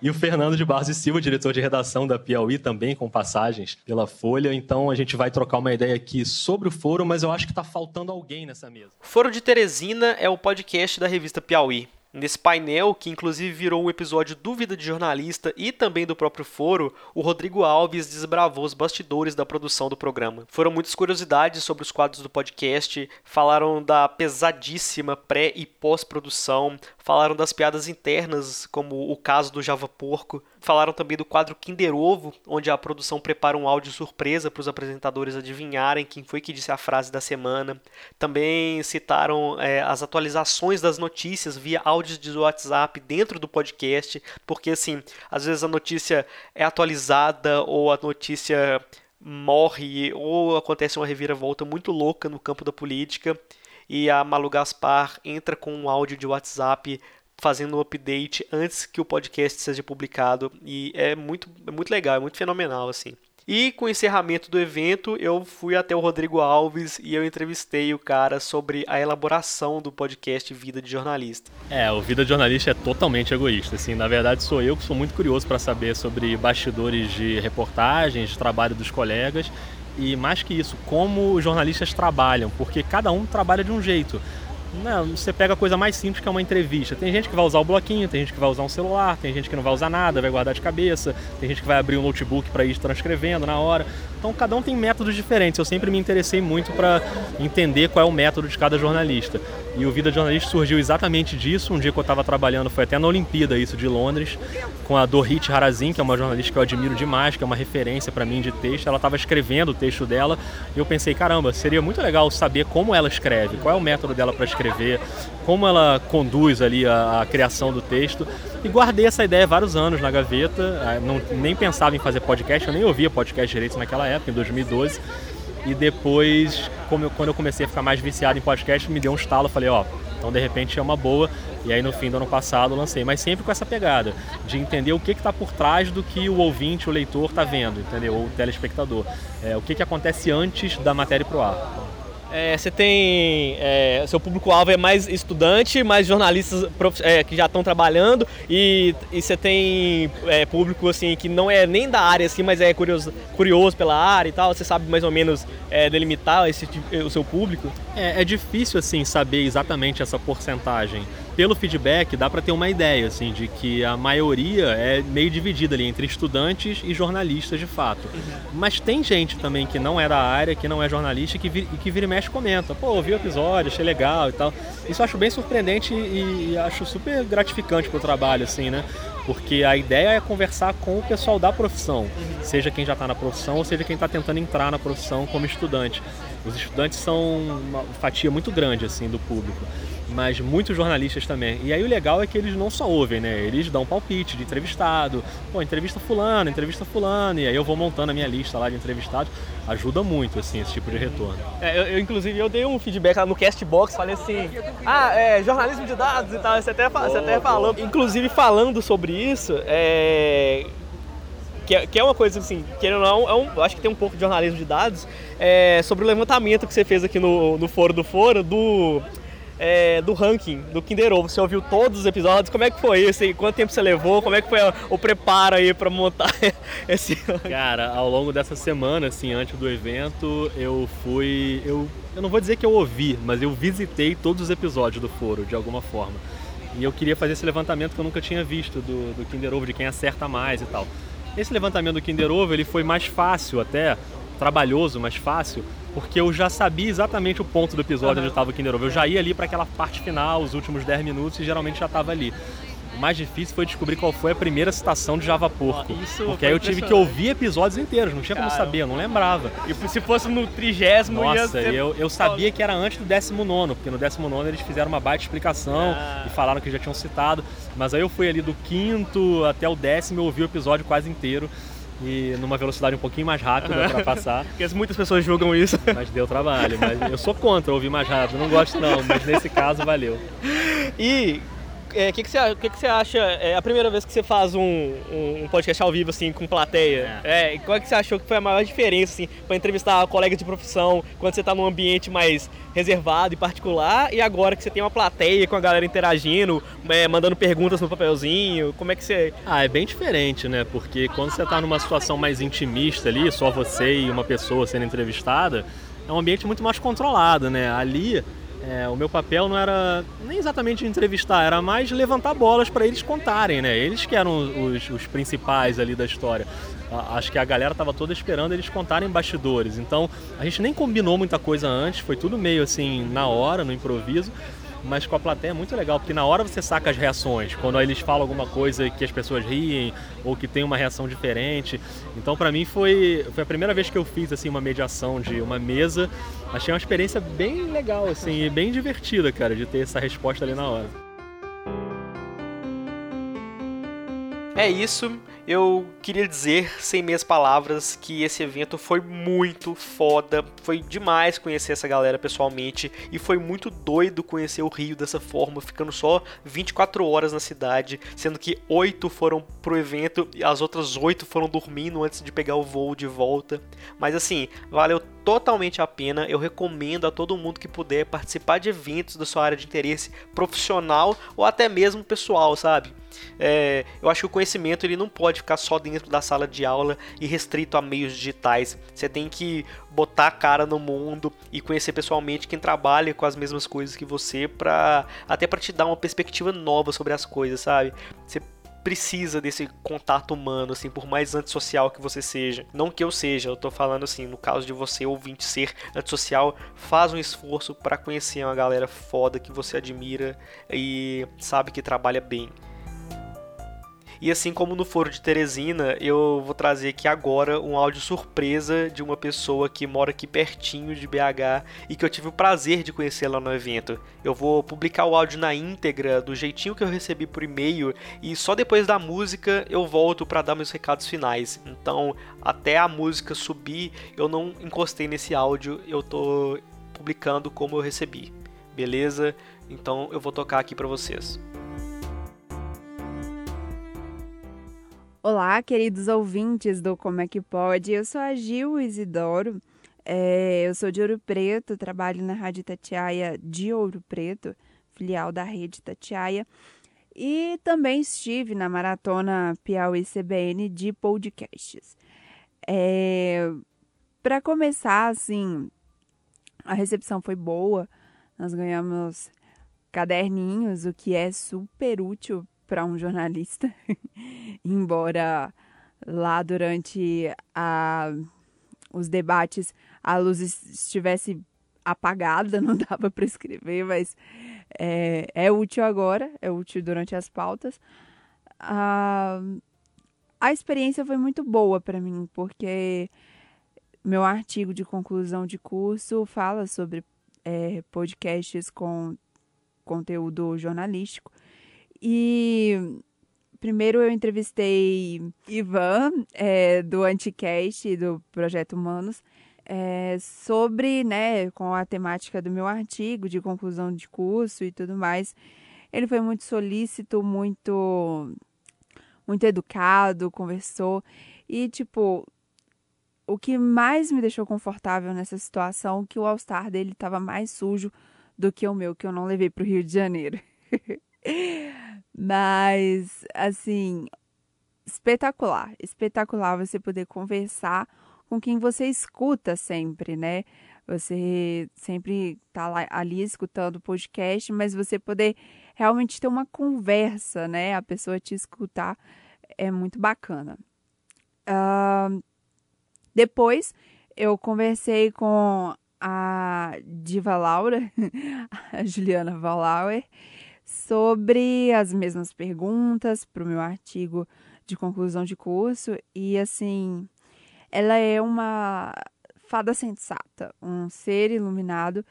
E o Fernando de Barros e Silva, diretor de redação da Piauí, também com passagens pela Folha. Então a gente vai trocar uma ideia aqui sobre o foro, mas eu acho que está faltando alguém nessa mesa. Foro de Teresina é o podcast da revista Piauí. Nesse painel, que inclusive virou um episódio Dúvida de Jornalista e também do próprio foro, o Rodrigo Alves desbravou os bastidores da produção do programa. Foram muitas curiosidades sobre os quadros do podcast, falaram da pesadíssima pré e pós-produção, falaram das piadas internas, como o caso do Java Porco, falaram também do quadro Kinder Ovo, onde a produção prepara um áudio surpresa para os apresentadores adivinharem quem foi que disse a frase da semana. Também citaram é, as atualizações das notícias via áudios de WhatsApp dentro do podcast, porque assim, às vezes a notícia é atualizada ou a notícia morre ou acontece uma reviravolta muito louca no campo da política e a Malu Gaspar entra com um áudio de WhatsApp fazendo um update antes que o podcast seja publicado e é muito, é muito legal, é muito fenomenal assim. E com o encerramento do evento, eu fui até o Rodrigo Alves e eu entrevistei o cara sobre a elaboração do podcast Vida de Jornalista. É, o Vida de Jornalista é totalmente egoísta. Assim, na verdade, sou eu que sou muito curioso para saber sobre bastidores de reportagens, de trabalho dos colegas e mais que isso, como os jornalistas trabalham, porque cada um trabalha de um jeito. Não, você pega a coisa mais simples que é uma entrevista. Tem gente que vai usar o bloquinho, tem gente que vai usar um celular, tem gente que não vai usar nada, vai guardar de cabeça, tem gente que vai abrir um notebook para ir transcrevendo na hora. Então cada um tem métodos diferentes. Eu sempre me interessei muito para entender qual é o método de cada jornalista. E o Vida de Jornalista surgiu exatamente disso. Um dia que eu estava trabalhando, foi até na Olimpíada isso de Londres, com a Dorit Harazin, que é uma jornalista que eu admiro demais, que é uma referência para mim de texto. Ela estava escrevendo o texto dela e eu pensei, caramba, seria muito legal saber como ela escreve, qual é o método dela para escrever, como ela conduz ali a, a, criação do texto. E guardei essa ideia vários anos na gaveta. Ah, não, nem pensava em fazer podcast, eu nem ouvia podcast direito naquela época, em 2012. E depois, eu, quando eu comecei a ficar mais viciado em podcast, me deu um estalo. Falei, ó, então de repente é uma boa. E aí no fim do ano passado lancei. Mas sempre com essa pegada de entender o que está por trás do que o ouvinte, o leitor está vendo, entendeu? Ou o telespectador. É, o que, que acontece antes da matéria pro ar. É, você tem. É, seu público-alvo é mais estudante, mais jornalistas é, que já estão trabalhando, e, e você tem é, público assim que não é nem da área, assim, mas é curioso, curioso pela área e tal. Você sabe mais ou menos é, delimitar esse, o seu público? É, é difícil assim saber exatamente essa porcentagem pelo feedback dá para ter uma ideia assim de que a maioria é meio dividida ali entre estudantes e jornalistas de fato. Uhum. Mas tem gente também que não é da área, que não é jornalista e que, vir, e que vira e mexe comenta, pô, ouvi o episódio, achei legal e tal. Isso eu acho bem surpreendente e, e acho super gratificante pro trabalho assim, né? Porque a ideia é conversar com o pessoal da profissão, uhum. seja quem já está na profissão ou seja quem está tentando entrar na profissão como estudante. Os estudantes são uma fatia muito grande assim do público mas muitos jornalistas também. E aí o legal é que eles não só ouvem, né? Eles dão palpite de entrevistado. Pô, entrevista fulano, entrevista fulano. E aí eu vou montando a minha lista lá de entrevistados. Ajuda muito, assim, esse tipo de retorno. É, eu, eu, inclusive, eu dei um feedback lá no Castbox, falei assim, ah, é, jornalismo de dados e tal. Você até, você até falou. Inclusive, falando sobre isso, é... Que é, que é, uma coisa assim, querendo ou não, é um, acho que tem um pouco de jornalismo de dados, é, sobre o levantamento que você fez aqui no, no Foro do Foro, do é, do ranking do Kinder Ovo. Você ouviu todos os episódios? Como é que foi isso? Quanto tempo você levou? Como é que foi o preparo aí para montar esse Cara, ao longo dessa semana, assim, antes do evento, eu fui. Eu, eu não vou dizer que eu ouvi, mas eu visitei todos os episódios do foro, de alguma forma. E eu queria fazer esse levantamento que eu nunca tinha visto do, do Kinder Ovo, de quem acerta mais e tal. Esse levantamento do Kinder Ovo ele foi mais fácil até, trabalhoso, mais fácil, porque eu já sabia exatamente o ponto do episódio uhum. onde estava o Kinder Ovo. Eu já ia ali para aquela parte final, os últimos 10 minutos, e geralmente já estava ali. O mais difícil foi descobrir qual foi a primeira citação de Java Porco. Isso porque aí eu tive que ouvir episódios inteiros, não tinha como saber, eu não lembrava. E se fosse no trigésimo, Nossa, ia eu, eu sabia que era antes do 19, porque no 19 eles fizeram uma baita explicação ah. e falaram que já tinham citado. Mas aí eu fui ali do quinto até o décimo, eu ouvi o episódio quase inteiro e numa velocidade um pouquinho mais rápida para passar. Porque muitas pessoas julgam isso. Mas deu trabalho. Mas eu sou contra ouvir mais rápido, não gosto não, mas nesse caso valeu. E é, que, que, você, que, que você acha? É a primeira vez que você faz um, um podcast ao vivo, assim, com plateia. É. é qual é que você achou que foi a maior diferença, assim, para entrevistar colegas de profissão, quando você está num ambiente mais reservado e particular, e agora que você tem uma plateia com a galera interagindo, é, mandando perguntas no papelzinho, como é que você... Ah, é bem diferente, né? Porque quando você está numa situação mais intimista ali, só você e uma pessoa sendo entrevistada, é um ambiente muito mais controlado, né? Ali é, o meu papel não era nem exatamente entrevistar, era mais levantar bolas para eles contarem, né? Eles que eram os, os principais ali da história. Acho que a galera estava toda esperando eles contarem bastidores. Então a gente nem combinou muita coisa antes, foi tudo meio assim na hora, no improviso mas com a plateia é muito legal, porque na hora você saca as reações, quando eles falam alguma coisa que as pessoas riem ou que tem uma reação diferente. Então para mim foi, foi a primeira vez que eu fiz assim uma mediação de uma mesa. Achei uma experiência bem legal assim, e bem divertida, cara, de ter essa resposta ali na hora. É isso. Eu queria dizer, sem minhas palavras, que esse evento foi muito foda. Foi demais conhecer essa galera pessoalmente. E foi muito doido conhecer o Rio dessa forma, ficando só 24 horas na cidade, sendo que 8 foram pro evento e as outras 8 foram dormindo antes de pegar o voo de volta. Mas assim, valeu totalmente a pena. Eu recomendo a todo mundo que puder participar de eventos da sua área de interesse profissional ou até mesmo pessoal, sabe? É, eu acho que o conhecimento ele não pode ficar só dentro da sala de aula e restrito a meios digitais. Você tem que botar a cara no mundo e conhecer pessoalmente quem trabalha com as mesmas coisas que você, para até para te dar uma perspectiva nova sobre as coisas, sabe? Você precisa desse contato humano, assim, por mais antissocial que você seja. Não que eu seja, eu tô falando assim, no caso de você ouvinte ser antissocial, faz um esforço para conhecer uma galera foda que você admira e sabe que trabalha bem. E assim como no Foro de Teresina, eu vou trazer aqui agora um áudio surpresa de uma pessoa que mora aqui pertinho de BH e que eu tive o prazer de conhecer lá no evento. Eu vou publicar o áudio na íntegra, do jeitinho que eu recebi por e-mail, e só depois da música eu volto para dar meus recados finais. Então, até a música subir, eu não encostei nesse áudio, eu tô publicando como eu recebi. Beleza? Então eu vou tocar aqui para vocês. Olá, queridos ouvintes do Como é que Pode? Eu sou a Gil Isidoro, é, eu sou de Ouro Preto, trabalho na Rádio Tatiaia de Ouro Preto, filial da Rede Tatiaia, e também estive na Maratona Piauí CBN de podcasts. É, Para começar, assim, a recepção foi boa, nós ganhamos caderninhos, o que é super útil para um jornalista, embora lá durante a, os debates a luz estivesse apagada, não dava para escrever, mas é, é, útil agora, é útil durante as pautas. A, experiência foi muito boa para mim, porque meu artigo de conclusão de curso fala sobre é, podcasts com conteúdo jornalístico e primeiro eu entrevistei Ivan, é, do Anticast, do Projeto Humanos, é, sobre, né, com a temática do meu artigo de conclusão de curso e tudo mais. Ele foi muito solícito, muito, muito educado, conversou. E, tipo, o que mais me deixou confortável nessa situação que o All-Star dele estava mais sujo do que o meu, que eu não levei para o Rio de Janeiro. Mas, assim, espetacular. Espetacular você poder conversar com quem você escuta sempre, né? Você sempre tá lá, ali escutando o podcast, mas você poder realmente ter uma conversa, né? A pessoa te escutar é muito bacana. Uh, depois eu conversei com a Diva Laura, a Juliana Valauer, sobre as mesmas perguntas para o meu artigo de conclusão de curso. E assim ela é uma fada sensata, um ser iluminado,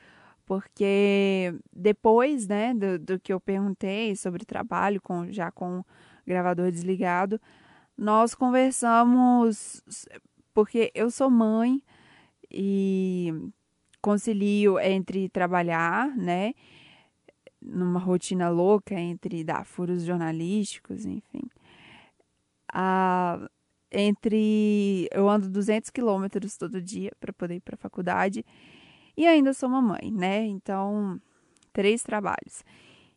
porque depois, né, do, do que eu perguntei sobre trabalho com já com o gravador desligado, nós conversamos porque eu sou mãe e concilio entre trabalhar, né, numa rotina louca entre dar furos jornalísticos, enfim. Entre eu ando 200 quilômetros todo dia para poder ir para a faculdade e ainda sou mamãe, né? Então, três trabalhos.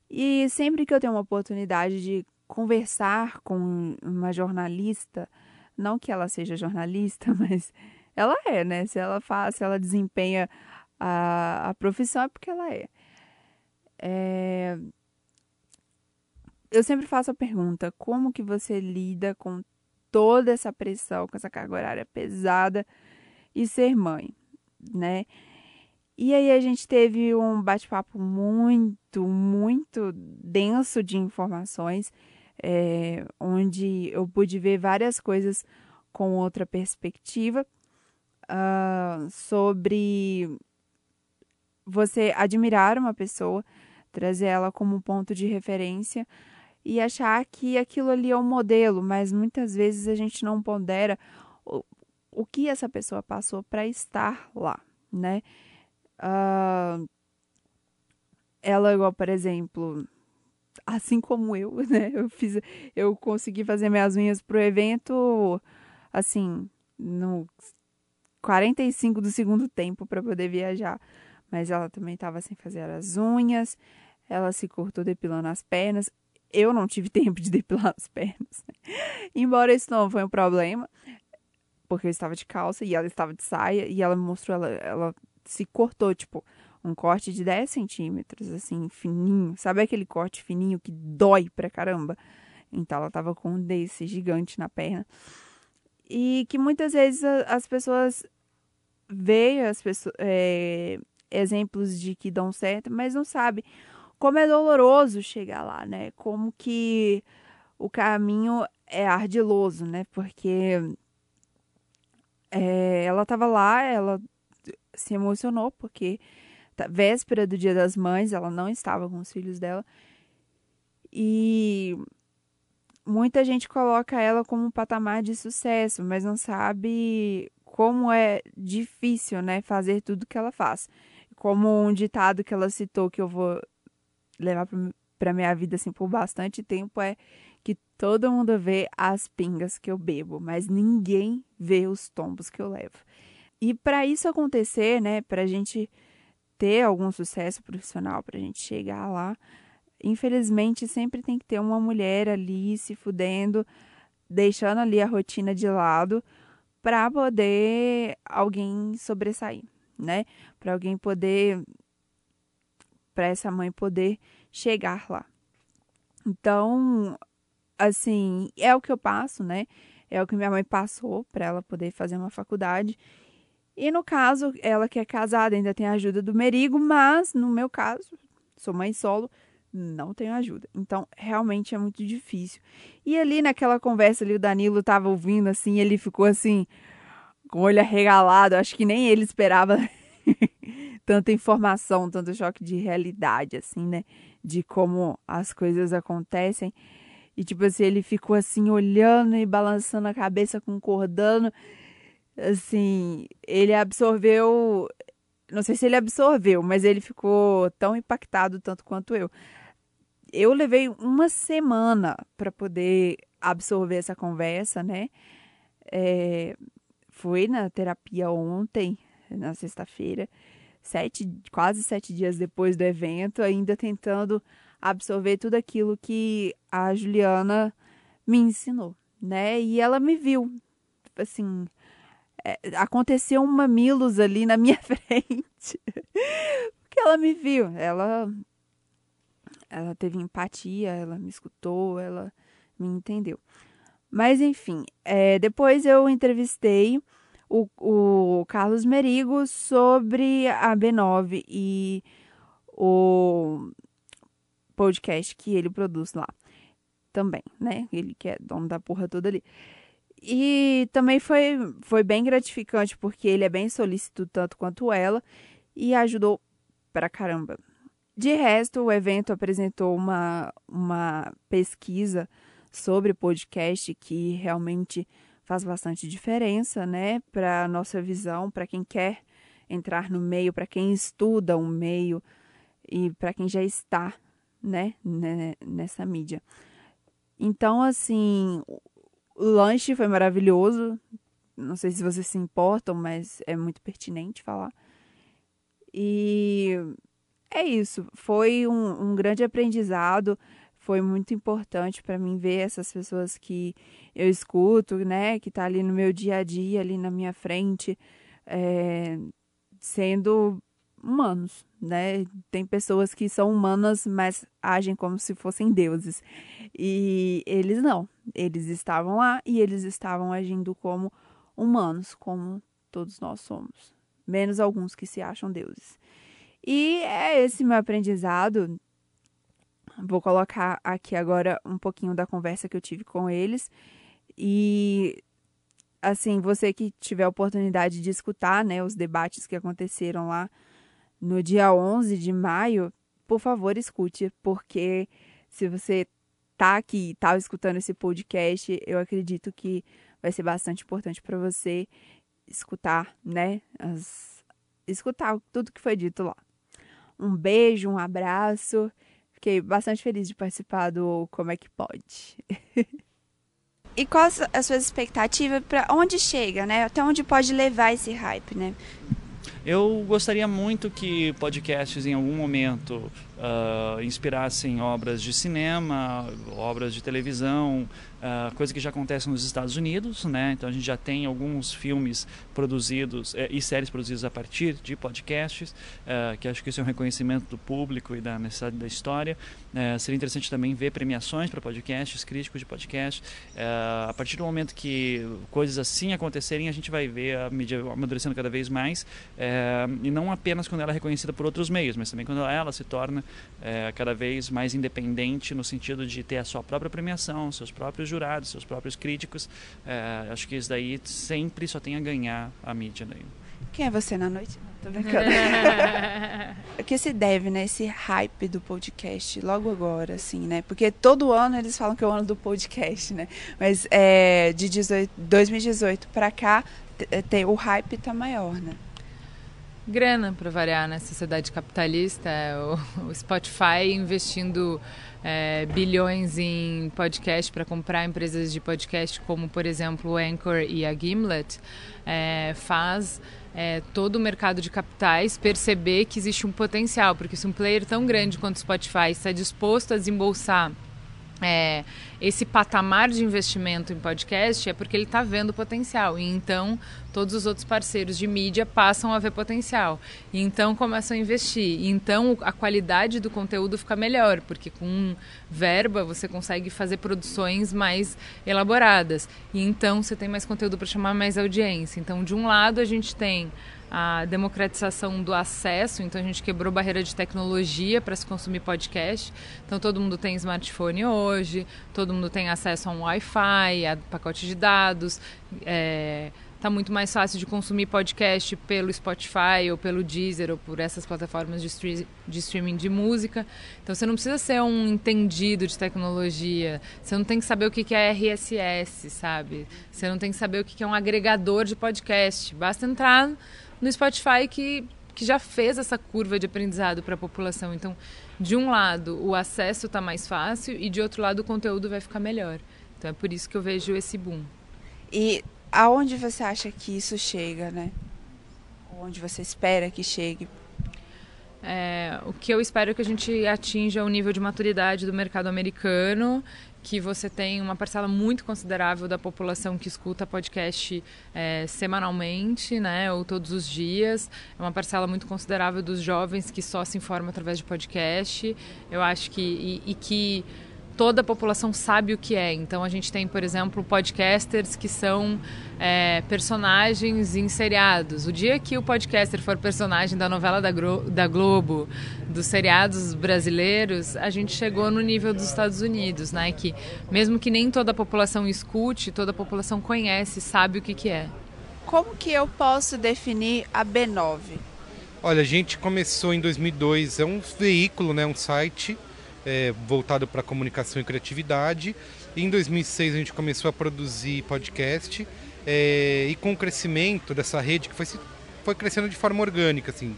E sempre que eu tenho uma oportunidade de conversar com uma jornalista, não que ela seja jornalista, mas ela é, né? Se ela faz, se ela desempenha a, a profissão é porque ela é. É... Eu sempre faço a pergunta: como que você lida com toda essa pressão, com essa carga horária pesada e ser mãe, né? E aí a gente teve um bate-papo muito, muito denso de informações, é, onde eu pude ver várias coisas com outra perspectiva uh, sobre você admirar uma pessoa, trazer ela como ponto de referência e achar que aquilo ali é um modelo, mas muitas vezes a gente não pondera o, o que essa pessoa passou para estar lá, né? Uh, ela, igual, por exemplo, assim como eu, né? Eu fiz, eu consegui fazer minhas unhas pro evento, assim, no 45 do segundo tempo para poder viajar mas ela também estava sem fazer as unhas, ela se cortou depilando as pernas. Eu não tive tempo de depilar as pernas. Embora isso não foi um problema, porque eu estava de calça e ela estava de saia, e ela me mostrou, ela, ela se cortou, tipo, um corte de 10 centímetros, assim, fininho. Sabe aquele corte fininho que dói pra caramba? Então ela estava com um desse gigante na perna. E que muitas vezes as pessoas veem as pessoas, é, exemplos de que dão certo, mas não sabe como é doloroso chegar lá, né? Como que o caminho é ardiloso, né? Porque é, ela estava lá, ela se emocionou porque véspera do Dia das Mães, ela não estava com os filhos dela. E muita gente coloca ela como um patamar de sucesso, mas não sabe como é difícil, né, fazer tudo que ela faz. Como um ditado que ela citou que eu vou levar para minha vida assim por bastante tempo é que todo mundo vê as pingas que eu bebo, mas ninguém vê os tombos que eu levo. E para isso acontecer, né, para a gente ter algum sucesso profissional, para a gente chegar lá, infelizmente sempre tem que ter uma mulher ali se fudendo, deixando ali a rotina de lado para poder alguém sobressair, né? Para alguém poder para essa mãe poder chegar lá. Então, assim, é o que eu passo, né? É o que minha mãe passou para ela poder fazer uma faculdade. E no caso, ela que é casada ainda tem a ajuda do Merigo, mas no meu caso, sou mãe solo, não tenho ajuda. Então, realmente é muito difícil. E ali naquela conversa ali, o Danilo tava ouvindo assim, ele ficou assim, com o olho arregalado. Acho que nem ele esperava tanta informação, tanto choque de realidade, assim, né? De como as coisas acontecem. E, tipo assim, ele ficou assim, olhando e balançando a cabeça, concordando. Assim, ele absorveu. Não sei se ele absorveu, mas ele ficou tão impactado tanto quanto eu eu levei uma semana para poder absorver essa conversa, né? É, fui na terapia ontem, na sexta-feira, sete, quase sete dias depois do evento, ainda tentando absorver tudo aquilo que a Juliana me ensinou, né? E ela me viu, assim, é, aconteceu um mamilos ali na minha frente, porque ela me viu, ela ela teve empatia, ela me escutou, ela me entendeu. Mas enfim, é, depois eu entrevistei o, o Carlos Merigo sobre a B9 e o podcast que ele produz lá também, né? Ele que é dono da porra toda ali. E também foi, foi bem gratificante, porque ele é bem solícito tanto quanto ela e ajudou pra caramba. De resto, o evento apresentou uma, uma pesquisa sobre podcast que realmente faz bastante diferença, né, para nossa visão, para quem quer entrar no meio, para quem estuda o um meio e para quem já está, né, nessa mídia. Então, assim, o lanche foi maravilhoso. Não sei se vocês se importam, mas é muito pertinente falar. E é isso. Foi um, um grande aprendizado. Foi muito importante para mim ver essas pessoas que eu escuto, né? Que tá ali no meu dia a dia, ali na minha frente, é, sendo humanos, né? Tem pessoas que são humanas, mas agem como se fossem deuses. E eles não. Eles estavam lá e eles estavam agindo como humanos, como todos nós somos. Menos alguns que se acham deuses. E é esse meu aprendizado. Vou colocar aqui agora um pouquinho da conversa que eu tive com eles. E assim, você que tiver a oportunidade de escutar, né, os debates que aconteceram lá no dia 11 de maio, por favor, escute, porque se você tá aqui, tá escutando esse podcast, eu acredito que vai ser bastante importante para você escutar, né, as, escutar tudo que foi dito lá. Um beijo, um abraço. Fiquei bastante feliz de participar do Como é que pode. e qual a sua expectativa para onde chega, né? Até onde pode levar esse hype, né? Eu gostaria muito que podcasts em algum momento uh, inspirassem obras de cinema, obras de televisão, uh, coisa que já acontece nos Estados Unidos, né? Então a gente já tem alguns filmes produzidos eh, e séries produzidas a partir de podcasts, uh, que acho que isso é um reconhecimento do público e da necessidade da história. Uh, seria interessante também ver premiações para podcasts, críticos de podcast. a partir do momento que coisas assim acontecerem, a gente vai ver a mídia amadurecendo cada vez mais, e não apenas quando ela é reconhecida por outros meios, mas também quando ela se torna cada vez mais independente no sentido de ter a sua própria premiação, seus próprios jurados, seus próprios críticos. É, acho que isso daí sempre só tem a ganhar a mídia. Daí. Quem é você na noite? Tô brincando. o que se deve, né? Esse hype do podcast, logo agora, assim, né? Porque todo ano eles falam que é o ano do podcast, né? Mas é, de 18, 2018 para cá, tem, o hype tá maior, né? Grana, para variar, né? Sociedade capitalista, é o, o Spotify investindo é, bilhões em podcast para comprar empresas de podcast, como por exemplo o Anchor e a Gimlet, é, faz é, todo o mercado de capitais perceber que existe um potencial, porque se um player tão grande quanto o Spotify está disposto a desembolsar é, esse patamar de investimento em podcast é porque ele está vendo potencial. E então todos os outros parceiros de mídia passam a ver potencial. E então começam a investir. E então a qualidade do conteúdo fica melhor, porque com verba você consegue fazer produções mais elaboradas. E então você tem mais conteúdo para chamar mais audiência. Então, de um lado, a gente tem a democratização do acesso, então a gente quebrou barreira de tecnologia para se consumir podcast. Então todo mundo tem smartphone hoje, todo mundo tem acesso a um Wi-Fi, a pacote de dados. É, tá muito mais fácil de consumir podcast pelo Spotify ou pelo Deezer ou por essas plataformas de, de, streaming de música. Então você não precisa ser um entendido de tecnologia. Você não tem que saber o que é RSS, sabe? Você não tem que saber o que é um agregador de podcast. Basta entrar no Spotify que, que já fez essa curva de aprendizado para a população. Então, de um lado, o acesso está mais fácil e de outro lado, o conteúdo vai ficar melhor. Então, é por isso que eu vejo esse boom. E aonde você acha que isso chega, né? Onde você espera que chegue? É, o que eu espero é que a gente atinja o nível de maturidade do mercado americano que você tem uma parcela muito considerável da população que escuta podcast é, semanalmente, né, ou todos os dias. É uma parcela muito considerável dos jovens que só se informam através de podcast. Eu acho que e, e que toda a população sabe o que é. Então a gente tem, por exemplo, podcasters que são é, personagens em seriados. O dia que o podcaster for personagem da novela da, da Globo, dos seriados brasileiros, a gente chegou no nível dos Estados Unidos, né? Que mesmo que nem toda a população escute, toda a população conhece, sabe o que, que é. Como que eu posso definir a B9? Olha, a gente começou em 2002, é um veículo, né, um site é, voltado para comunicação e criatividade. Em 2006 a gente começou a produzir podcast é, e com o crescimento dessa rede que foi, foi crescendo de forma orgânica, assim,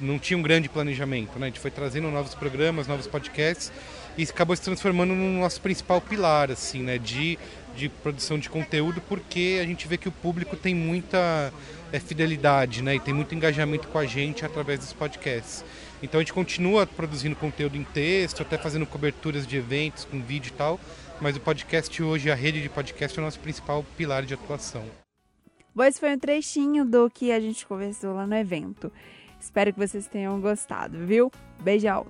não tinha um grande planejamento, né? A gente foi trazendo novos programas, novos podcasts e acabou se transformando no nosso principal pilar, assim, né? De, de produção de conteúdo, porque a gente vê que o público tem muita é, fidelidade, né? E tem muito engajamento com a gente através dos podcasts. Então a gente continua produzindo conteúdo em texto, até fazendo coberturas de eventos com vídeo e tal, mas o podcast hoje, a rede de podcast é o nosso principal pilar de atuação. Bom, esse foi um trechinho do que a gente conversou lá no evento. Espero que vocês tenham gostado, viu? Beijão!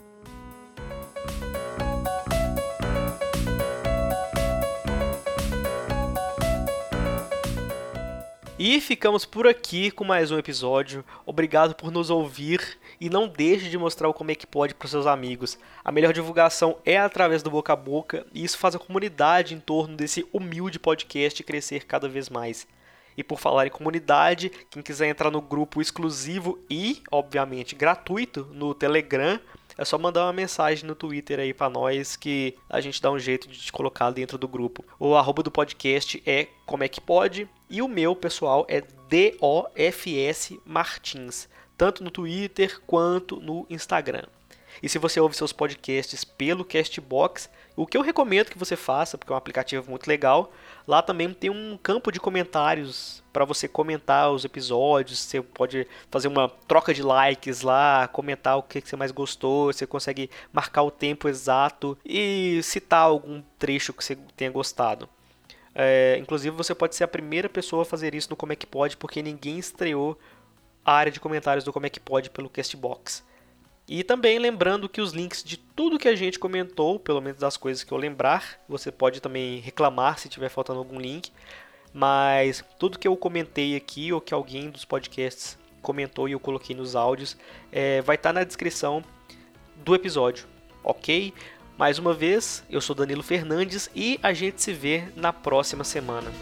E ficamos por aqui com mais um episódio. Obrigado por nos ouvir e não deixe de mostrar o como é que pode para seus amigos. A melhor divulgação é através do boca a boca e isso faz a comunidade em torno desse humilde podcast crescer cada vez mais. E por falar em comunidade, quem quiser entrar no grupo exclusivo e, obviamente, gratuito no Telegram, é só mandar uma mensagem no Twitter aí para nós que a gente dá um jeito de te colocar dentro do grupo. O arroba do podcast é como é que pode e o meu pessoal é DOFS Martins tanto no Twitter quanto no Instagram. E se você ouve seus podcasts pelo Castbox, o que eu recomendo que você faça, porque é um aplicativo muito legal, lá também tem um campo de comentários para você comentar os episódios. Você pode fazer uma troca de likes lá, comentar o que você mais gostou. Você consegue marcar o tempo exato e citar algum trecho que você tenha gostado. É, inclusive, você pode ser a primeira pessoa a fazer isso no Como é que Pode, porque ninguém estreou a área de comentários do Como é que Pode pelo Castbox. E também lembrando que os links de tudo que a gente comentou, pelo menos das coisas que eu lembrar, você pode também reclamar se tiver faltando algum link, mas tudo que eu comentei aqui ou que alguém dos podcasts comentou e eu coloquei nos áudios é, vai estar tá na descrição do episódio, ok? Mais uma vez, eu sou Danilo Fernandes e a gente se vê na próxima semana.